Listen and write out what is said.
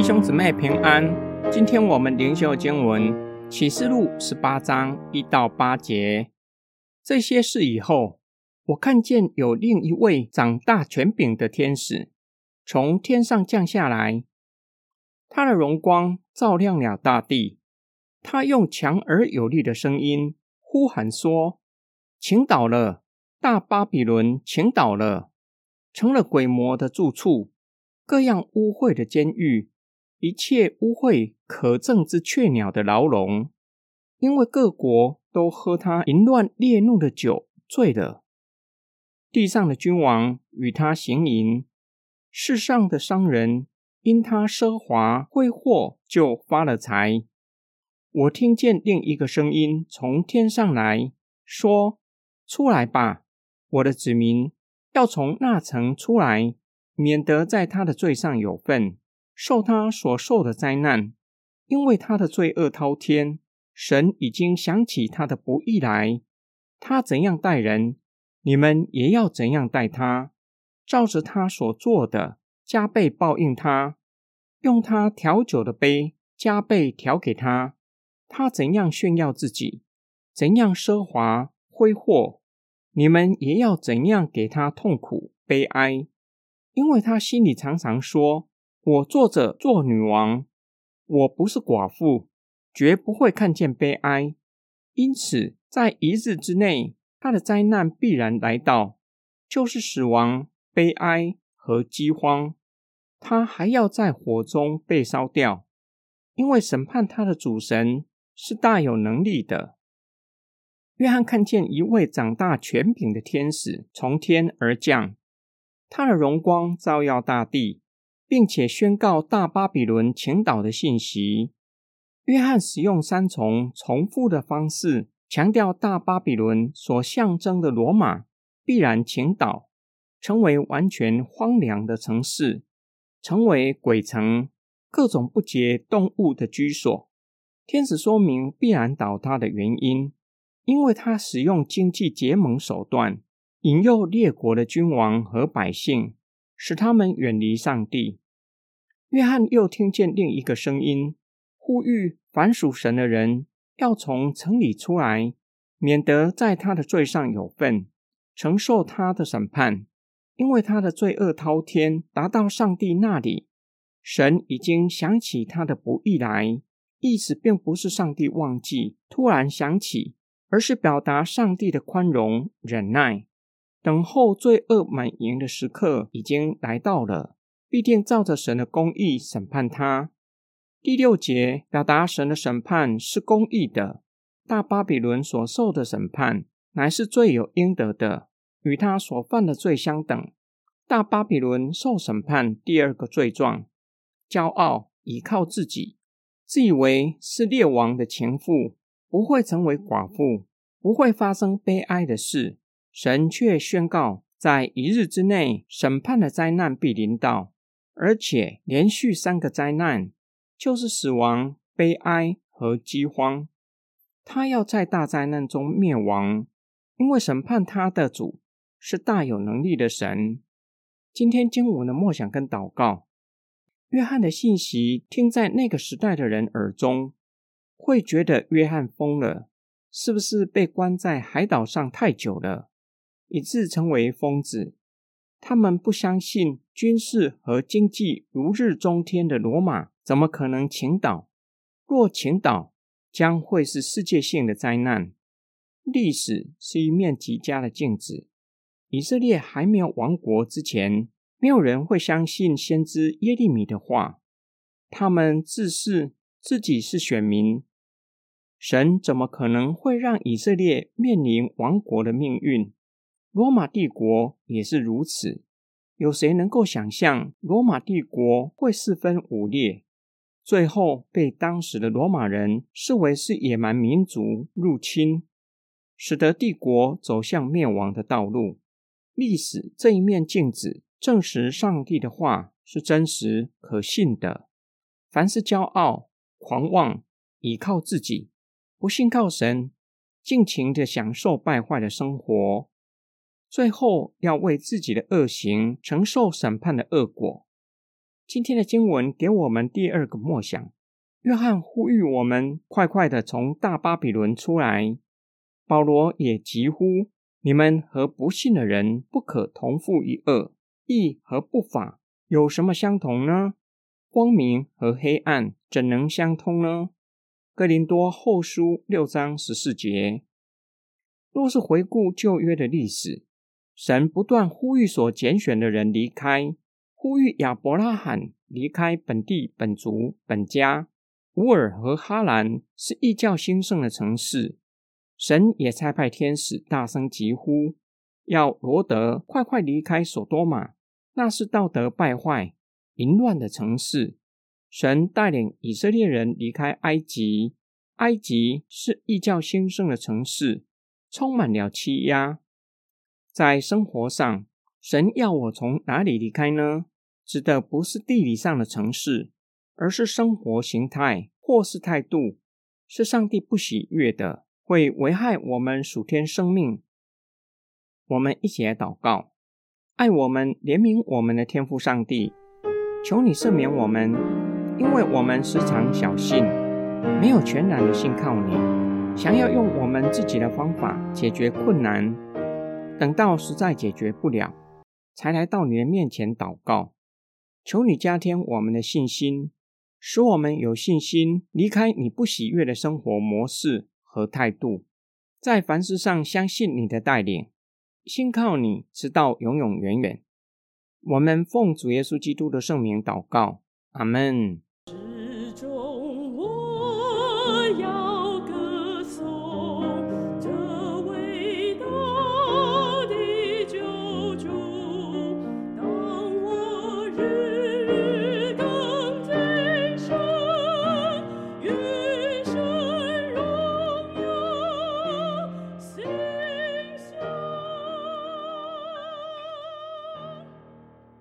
弟兄姊妹平安，今天我们灵修经文启示录十八章一到八节。这些事以后，我看见有另一位长大权柄的天使从天上降下来，他的荣光照亮了大地。他用强而有力的声音呼喊说：“请倒了，大巴比伦，请倒了，成了鬼魔的住处，各样污秽的监狱。”一切污秽可憎之雀鸟的牢笼，因为各国都喝他淫乱烈怒的酒醉了。地上的君王与他行淫，世上的商人因他奢华挥霍就发了财。我听见另一个声音从天上来说：“出来吧，我的子民，要从那层出来，免得在他的罪上有份。”受他所受的灾难，因为他的罪恶滔天，神已经想起他的不义来。他怎样待人，你们也要怎样待他，照着他所做的，加倍报应他。用他调酒的杯，加倍调给他。他怎样炫耀自己，怎样奢华挥霍，你们也要怎样给他痛苦悲哀，因为他心里常常说。我坐着做女王，我不是寡妇，绝不会看见悲哀。因此，在一日之内，他的灾难必然来到，就是死亡、悲哀和饥荒。他还要在火中被烧掉，因为审判他的主神是大有能力的。约翰看见一位长大权柄的天使从天而降，他的荣光照耀大地。并且宣告大巴比伦倾倒的信息。约翰使用三重重复的方式，强调大巴比伦所象征的罗马必然倾倒，成为完全荒凉的城市，成为鬼城，各种不洁动物的居所。天使说明必然倒塌的原因，因为他使用经济结盟手段，引诱列国的君王和百姓，使他们远离上帝。约翰又听见另一个声音，呼吁凡属神的人要从城里出来，免得在他的罪上有份，承受他的审判。因为他的罪恶滔天，达到上帝那里，神已经想起他的不义来。意思并不是上帝忘记，突然想起，而是表达上帝的宽容、忍耐，等候罪恶满盈的时刻已经来到了。必定照着神的公义审判他。第六节表达神的审判是公义的。大巴比伦所受的审判乃是罪有应得的，与他所犯的罪相等。大巴比伦受审判第二个罪状：骄傲，倚靠自己，自以为是列王的情妇，不会成为寡妇，不会发生悲哀的事。神却宣告，在一日之内，审判的灾难必临到。而且连续三个灾难，就是死亡、悲哀和饥荒。他要在大灾难中灭亡，因为审判他的主是大有能力的神。今天经文的默想跟祷告，约翰的信息听在那个时代的人耳中，会觉得约翰疯了，是不是被关在海岛上太久了，以致成为疯子？他们不相信军事和经济如日中天的罗马怎么可能倾倒？若倾倒，将会是世界性的灾难。历史是一面极佳的镜子。以色列还没有亡国之前，没有人会相信先知耶利米的话。他们自视自己是选民，神怎么可能会让以色列面临亡国的命运？罗马帝国也是如此。有谁能够想象罗马帝国会四分五裂，最后被当时的罗马人视为是野蛮民族入侵，使得帝国走向灭亡的道路？历史这一面镜子证实上帝的话是真实可信的。凡是骄傲、狂妄、倚靠自己、不信靠神、尽情的享受败坏的生活。最后要为自己的恶行承受审判的恶果。今天的经文给我们第二个默想。约翰呼吁我们快快的从大巴比伦出来。保罗也疾呼：你们和不信的人不可同负一恶，义和不法有什么相同呢？光明和黑暗怎能相通呢？哥林多后书六章十四节。若是回顾旧约的历史，神不断呼吁所拣选的人离开，呼吁亚伯拉罕离开本地本族本家。乌尔和哈兰是异教兴盛的城市，神也差派天使大声疾呼，要罗德快快离开索多玛，那是道德败坏、淫乱的城市。神带领以色列人离开埃及，埃及是异教兴盛的城市，充满了欺压。在生活上，神要我从哪里离开呢？指的不是地理上的城市。而是生活形态或是态度，是上帝不喜悦的，会危害我们属天生命。我们一起来祷告：爱我们、怜悯我们的天父上帝，求你赦免我们，因为我们时常小心，没有全然的信靠你，想要用我们自己的方法解决困难，等到实在解决不了，才来到你的面前祷告。求你加添我们的信心。使我们有信心离开你不喜悦的生活模式和态度，在凡事上相信你的带领，信靠你直到永永远远。我们奉主耶稣基督的圣名祷告，阿门。